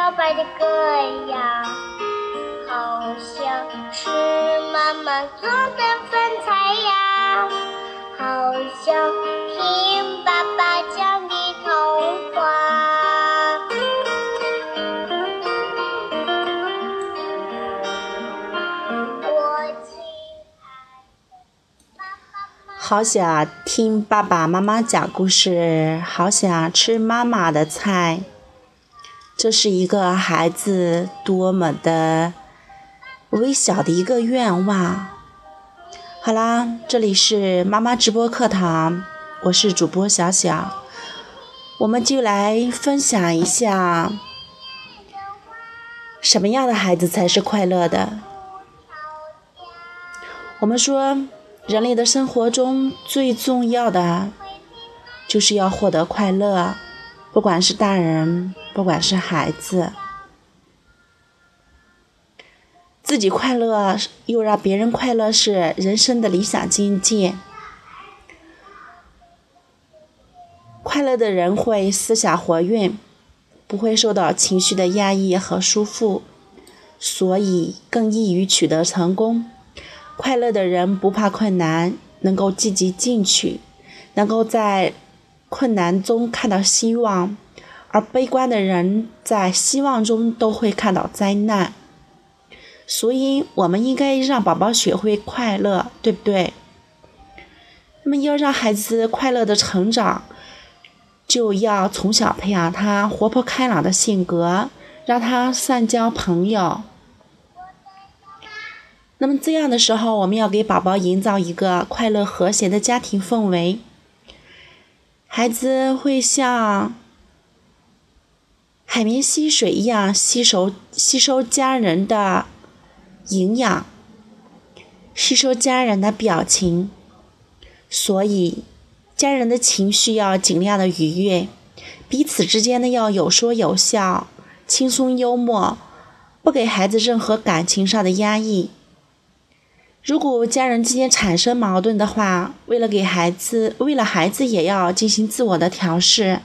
小白的歌谣，好像是妈妈做的饭菜呀，好像听爸爸讲的童话。我亲爱的爸爸妈妈。好想听爸爸妈妈讲故事，好想吃妈妈的菜。这是一个孩子多么的微小的一个愿望。好啦，这里是妈妈直播课堂，我是主播小小，我们就来分享一下什么样的孩子才是快乐的。我们说，人类的生活中最重要的就是要获得快乐，不管是大人，不管是孩子，自己快乐又让别人快乐是人生的理想境界。快乐的人会思想活跃，不会受到情绪的压抑和束缚，所以更易于取得成功。快乐的人不怕困难，能够积极进取，能够在困难中看到希望；而悲观的人在希望中都会看到灾难。所以，我们应该让宝宝学会快乐，对不对？那么，要让孩子快乐的成长，就要从小培养他活泼开朗的性格，让他善交朋友。那么这样的时候，我们要给宝宝营造一个快乐和谐的家庭氛围。孩子会像海绵吸水一样吸收吸收家人的营养，吸收家人的表情，所以家人的情绪要尽量的愉悦，彼此之间呢要有说有笑，轻松幽默，不给孩子任何感情上的压抑。如果家人之间产生矛盾的话，为了给孩子，为了孩子也要进行自我的调试，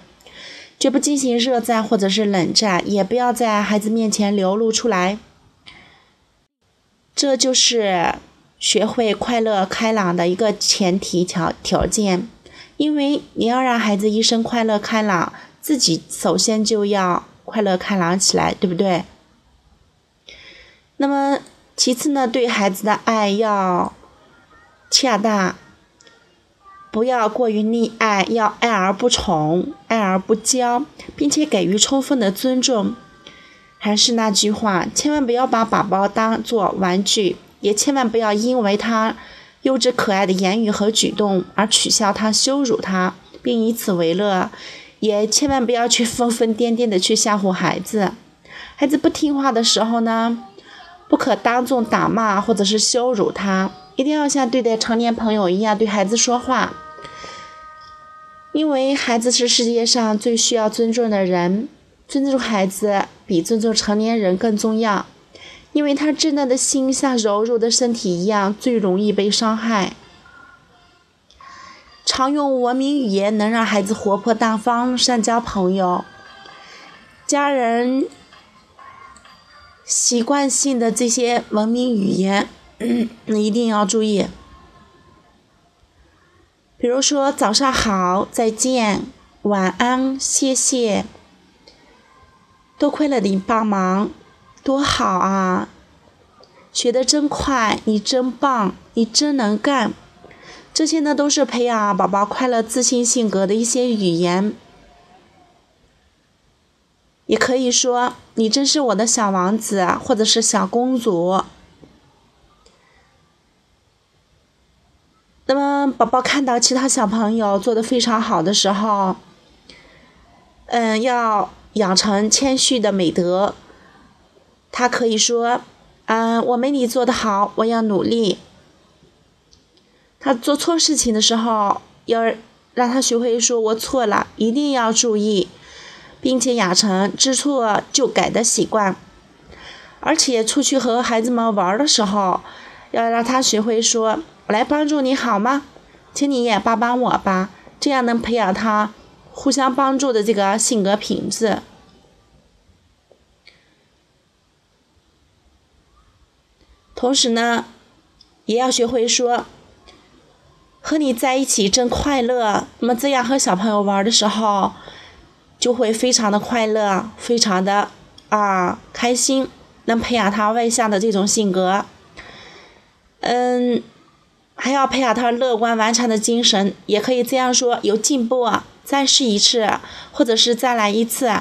绝不进行热战或者是冷战，也不要在孩子面前流露出来。这就是学会快乐开朗的一个前提条条件，因为你要让孩子一生快乐开朗，自己首先就要快乐开朗起来，对不对？那么。其次呢，对孩子的爱要恰当，不要过于溺爱，要爱而不宠，爱而不骄，并且给予充分的尊重。还是那句话，千万不要把宝宝当做玩具，也千万不要因为他幼稚可爱的言语和举动而取笑他、羞辱他，并以此为乐。也千万不要去疯疯癫癫的去吓唬孩子。孩子不听话的时候呢？不可当众打骂或者是羞辱他，一定要像对待成年朋友一样对孩子说话。因为孩子是世界上最需要尊重的人，尊重孩子比尊重成年人更重要。因为他稚嫩的心像柔弱的身体一样，最容易被伤害。常用文明语言能让孩子活泼大方、善交朋友。家人。习惯性的这些文明语言，你一定要注意。比如说早上好、再见、晚安、谢谢，多亏了你帮忙，多好啊！学的真快，你真棒，你真能干。这些呢，都是培养宝宝快乐、自信性格的一些语言。也可以说你真是我的小王子，或者是小公主。那么，宝宝看到其他小朋友做的非常好的时候，嗯，要养成谦虚的美德。他可以说：“嗯，我没你做的好，我要努力。”他做错事情的时候，要让他学会说“我错了”，一定要注意。并且养成知错就改的习惯。而且出去和孩子们玩的时候要让他学会说我来帮助你好吗？请你也帮帮我吧。这样能培养他互相帮助的这个性格品质。同时呢也要学会说和你在一起真快乐。那么这样和小朋友玩的时候就会非常的快乐，非常的啊开心，能培养他外向的这种性格。嗯，还要培养他乐观顽强的精神，也可以这样说：有进步，再试一次，或者是再来一次。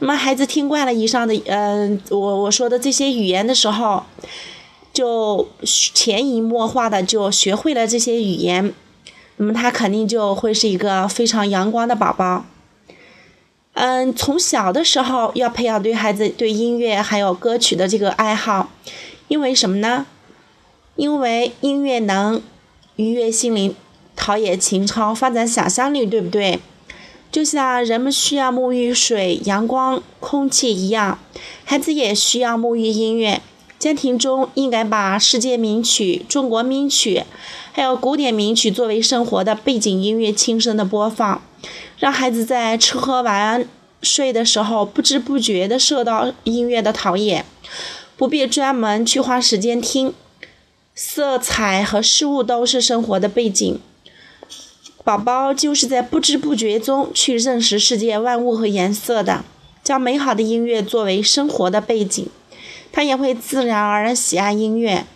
那么孩子听惯了以上的，嗯，我我说的这些语言的时候，就潜移默化的就学会了这些语言，那么他肯定就会是一个非常阳光的宝宝。嗯，从小的时候要培养对孩子对音乐还有歌曲的这个爱好，因为什么呢？因为音乐能愉悦心灵、陶冶情操、发展想象力，对不对？就像人们需要沐浴水、阳光、空气一样，孩子也需要沐浴音乐。家庭中应该把世界名曲、中国名曲，还有古典名曲作为生活的背景音乐，轻声的播放，让孩子在吃喝玩睡的时候不知不觉的受到音乐的陶冶，不必专门去花时间听。色彩和事物都是生活的背景。宝宝就是在不知不觉中去认识世界万物和颜色的，将美好的音乐作为生活的背景，他也会自然而然喜爱音乐。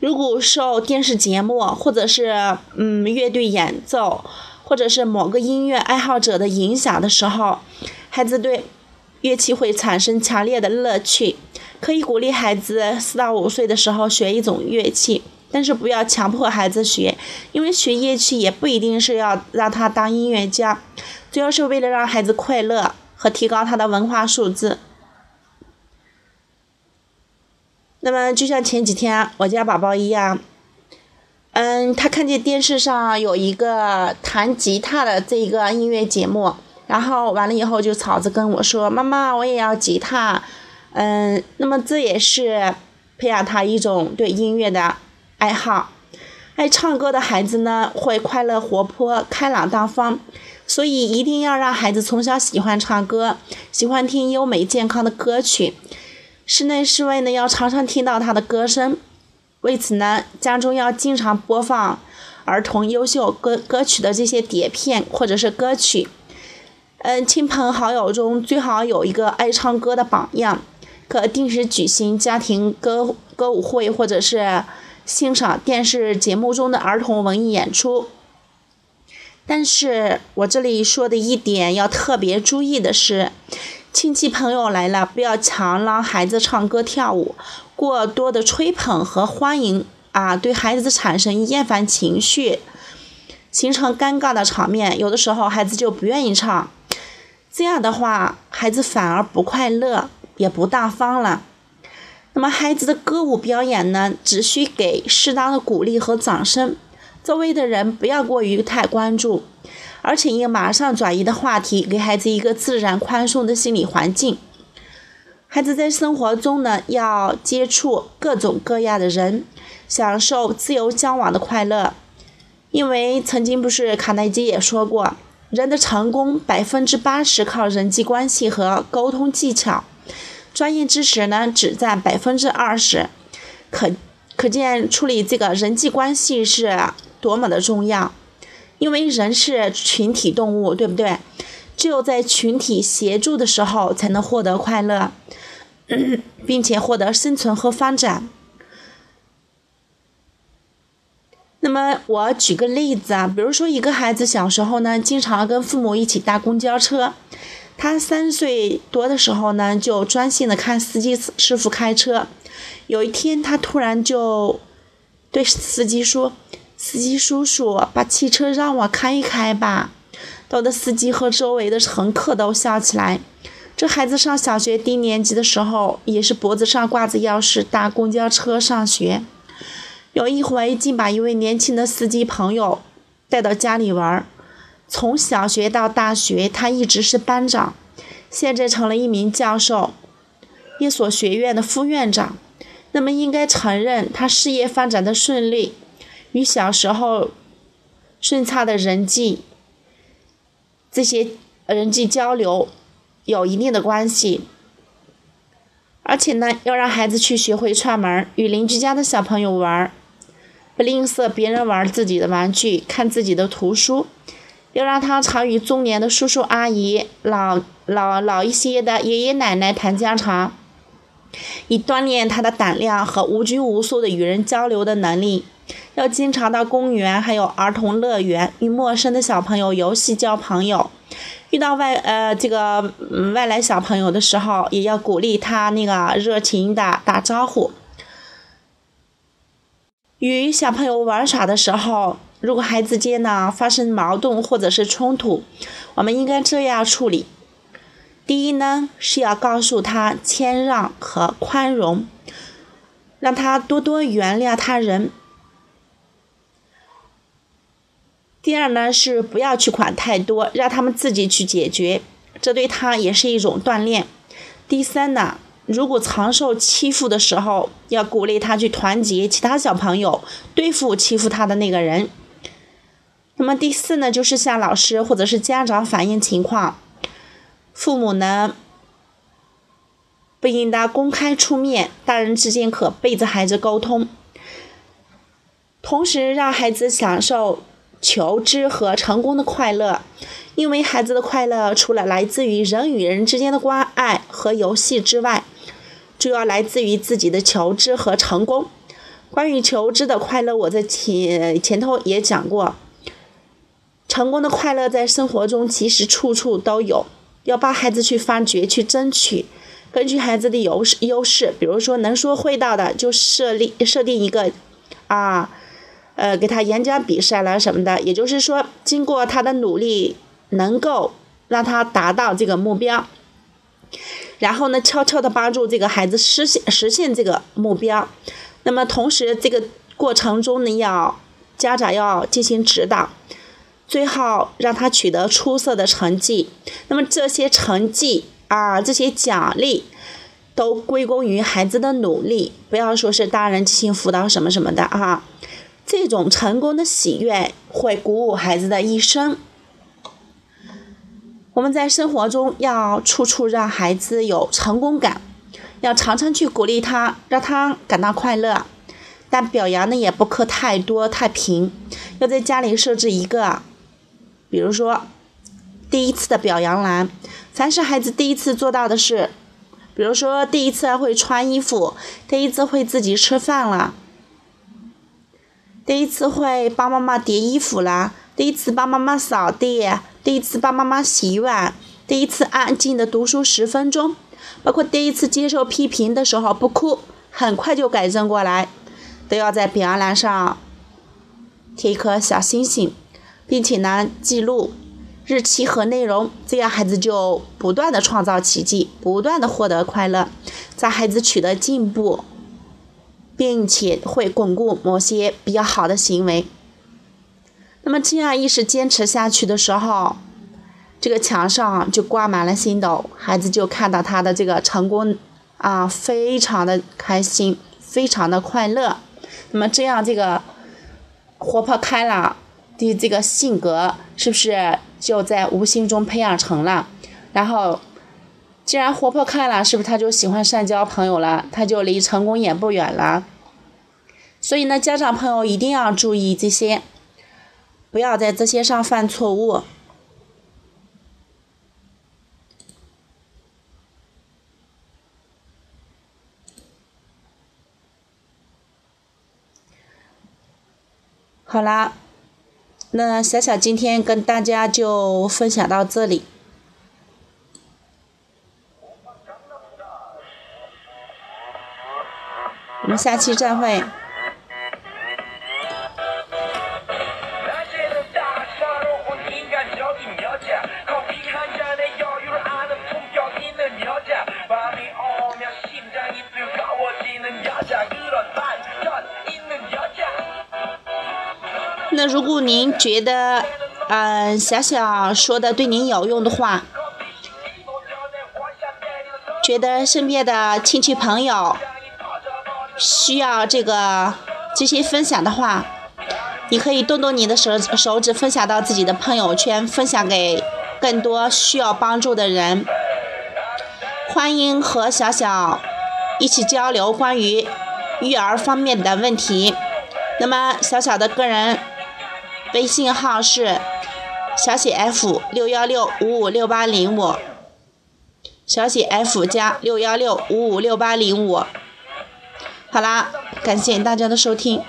如果受电视节目或者是嗯乐队演奏，或者是某个音乐爱好者的影响的时候，孩子对乐器会产生强烈的乐趣。可以鼓励孩子四到五岁的时候学一种乐器。但是不要强迫孩子学，因为学乐器也不一定是要让他当音乐家，主要是为了让孩子快乐和提高他的文化素质。那么就像前几天我家宝宝一样，嗯，他看见电视上有一个弹吉他的这一个音乐节目，然后完了以后就吵着跟我说：“妈妈，我也要吉他。”嗯，那么这也是培养他一种对音乐的。爱好，爱唱歌的孩子呢，会快乐、活泼、开朗大方，所以一定要让孩子从小喜欢唱歌，喜欢听优美健康的歌曲。室内室外呢，要常常听到他的歌声。为此呢，家中要经常播放儿童优秀歌歌曲的这些碟片或者是歌曲。嗯，亲朋好友中最好有一个爱唱歌的榜样，可定时举行家庭歌歌舞会或者是。欣赏电视节目中的儿童文艺演出，但是我这里说的一点要特别注意的是，亲戚朋友来了，不要强让孩子唱歌跳舞，过多的吹捧和欢迎啊，对孩子产生厌烦情绪，形成尴尬的场面，有的时候孩子就不愿意唱，这样的话，孩子反而不快乐，也不大方了。那么孩子的歌舞表演呢，只需给适当的鼓励和掌声，周围的人不要过于太关注，而且应马上转移的话题，给孩子一个自然宽松的心理环境。孩子在生活中呢，要接触各种各样的人，享受自由交往的快乐。因为曾经不是卡耐基也说过，人的成功百分之八十靠人际关系和沟通技巧。专业知识呢，只占百分之二十，可可见处理这个人际关系是多么的重要。因为人是群体动物，对不对？只有在群体协助的时候，才能获得快乐，并且获得生存和发展。那么我举个例子啊，比如说一个孩子小时候呢，经常跟父母一起搭公交车。他三岁多的时候呢，就专心的看司机师傅开车。有一天，他突然就对司机说：“司机叔叔，把汽车让我开一开吧。”逗得司机和周围的乘客都笑起来。这孩子上小学低年级的时候，也是脖子上挂着钥匙搭公交车上学。有一回，竟把一位年轻的司机朋友带到家里玩。从小学到大学，他一直是班长，现在成了一名教授，一所学院的副院长。那么，应该承认他事业发展的顺利，与小时候顺畅的人际这些人际交流有一定的关系。而且呢，要让孩子去学会串门，与邻居家的小朋友玩，不吝啬别人玩自己的玩具，看自己的图书。要让他常与中年的叔叔阿姨、老老老一些的爷爷奶奶谈家常，以锻炼他的胆量和无拘无束的与人交流的能力。要经常到公园，还有儿童乐园，与陌生的小朋友游戏交朋友。遇到外呃这个外来小朋友的时候，也要鼓励他那个热情的打招呼。与小朋友玩耍的时候，如果孩子间呢发生矛盾或者是冲突，我们应该这样处理：第一呢是要告诉他谦让和宽容，让他多多原谅他人；第二呢是不要去管太多，让他们自己去解决，这对他也是一种锻炼；第三呢。如果常受欺负的时候，要鼓励他去团结其他小朋友，对付欺负他的那个人。那么第四呢，就是向老师或者是家长反映情况，父母呢不应当公开出面，大人之间可背着孩子沟通，同时让孩子享受求知和成功的快乐，因为孩子的快乐除了来自于人与人之间的关爱和游戏之外。主要来自于自己的求知和成功。关于求知的快乐，我在前前头也讲过。成功的快乐在生活中其实处处都有，要帮孩子去发掘、去争取。根据孩子的优势优势，比如说能说会道的，就设立设定一个啊，呃，给他演讲比赛了什么的。也就是说，经过他的努力，能够让他达到这个目标。然后呢，悄悄的帮助这个孩子实现实现这个目标。那么同时，这个过程中呢，要家长要进行指导，最好让他取得出色的成绩。那么这些成绩啊，这些奖励都归功于孩子的努力，不要说是大人进行辅导什么什么的啊。这种成功的喜悦会鼓舞孩子的一生。我们在生活中要处处让孩子有成功感，要常常去鼓励他，让他感到快乐。但表扬呢也不可太多太平，要在家里设置一个，比如说第一次的表扬栏，凡是孩子第一次做到的事，比如说第一次会穿衣服，第一次会自己吃饭了，第一次会帮妈妈叠衣服了，第一次帮妈妈扫地。第一次帮妈妈洗碗，第一次安静的读书十分钟，包括第一次接受批评的时候不哭，很快就改正过来，都要在表扬栏上贴一颗小星星，并且呢记录日期和内容，这样孩子就不断的创造奇迹，不断的获得快乐，在孩子取得进步，并且会巩固某些比较好的行为。那么这样一直坚持下去的时候，这个墙上就挂满了星斗，孩子就看到他的这个成功，啊，非常的开心，非常的快乐。那么这样这个活泼开朗的这个性格，是不是就在无形中培养成了？然后，既然活泼开朗，是不是他就喜欢善交朋友了？他就离成功也不远了。所以呢，家长朋友一定要注意这些。不要在这些上犯错误。好啦，那小小今天跟大家就分享到这里，下期再会。那如果您觉得，嗯，小小说的对您有用的话，觉得身边的亲戚朋友需要这个这些分享的话，你可以动动你的手手指，分享到自己的朋友圈，分享给更多需要帮助的人。欢迎和小小一起交流关于育儿方面的问题。那么小小的个人微信号是小写 f 六幺六五五六八零五，小写 f 加六幺六五五六八零五。好啦，感谢大家的收听。